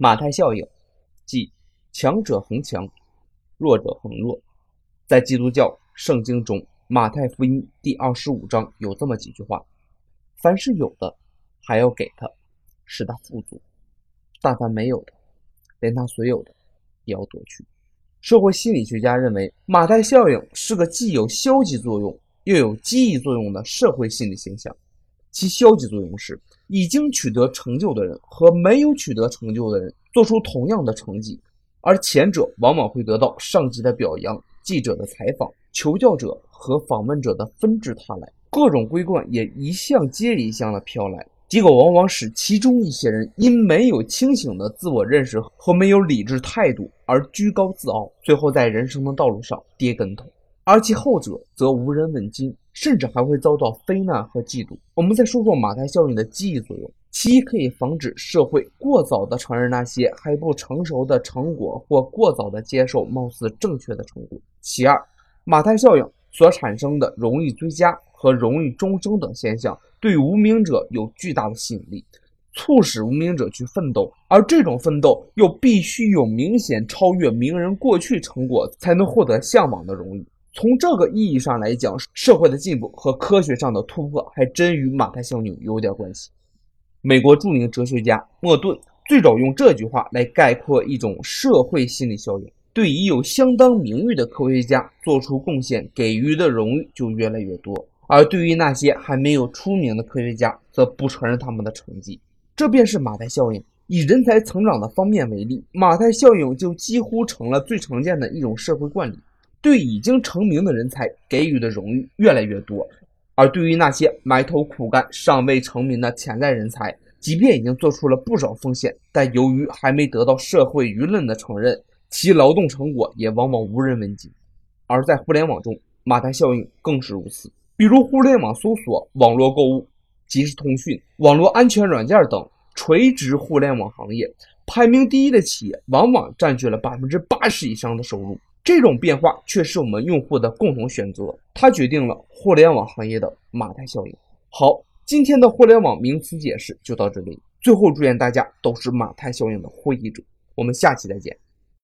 马太效应，即强者恒强，弱者恒弱。在基督教圣经中，《马太福音》第二十五章有这么几句话：“凡是有的，还要给他，使他富足；但凡没有的，连他所有的也要夺去。”社会心理学家认为，马太效应是个既有消极作用又有积极作用的社会心理现象。其消极作用是。已经取得成就的人和没有取得成就的人做出同样的成绩，而前者往往会得到上级的表扬、记者的采访、求教者和访问者的纷至沓来，各种桂冠也一项接一项的飘来，结果往往使其中一些人因没有清醒的自我认识和没有理智态度而居高自傲，最后在人生的道路上跌跟头。而其后者则无人问津，甚至还会遭到非难和嫉妒。我们再说说马太效应的积极作用：其一，可以防止社会过早地承认那些还不成熟的成果，或过早地接受貌似正确的成果；其二，马太效应所产生的荣誉追加和荣誉终生等现象，对无名者有巨大的吸引力，促使无名者去奋斗，而这种奋斗又必须有明显超越名人过去成果，才能获得向往的荣誉。从这个意义上来讲，社会的进步和科学上的突破还真与马太效应有点关系。美国著名哲学家莫顿最早用这句话来概括一种社会心理效应：对已有相当名誉的科学家做出贡献，给予的荣誉就越来越多；而对于那些还没有出名的科学家，则不承认他们的成绩。这便是马太效应。以人才成长的方面为例，马太效应就几乎成了最常见的一种社会惯例。对已经成名的人才给予的荣誉越来越多，而对于那些埋头苦干、尚未成名的潜在人才，即便已经做出了不少奉献，但由于还没得到社会舆论的承认，其劳动成果也往往无人问津。而在互联网中，马太效应更是如此。比如，互联网搜索、网络购物、即时通讯、网络安全软件等垂直互联网行业，排名第一的企业往往占据了百分之八十以上的收入。这种变化却是我们用户的共同选择，它决定了互联网行业的马太效应。好，今天的互联网名词解释就到这里。最后，祝愿大家都是马太效应的获益者。我们下期再见。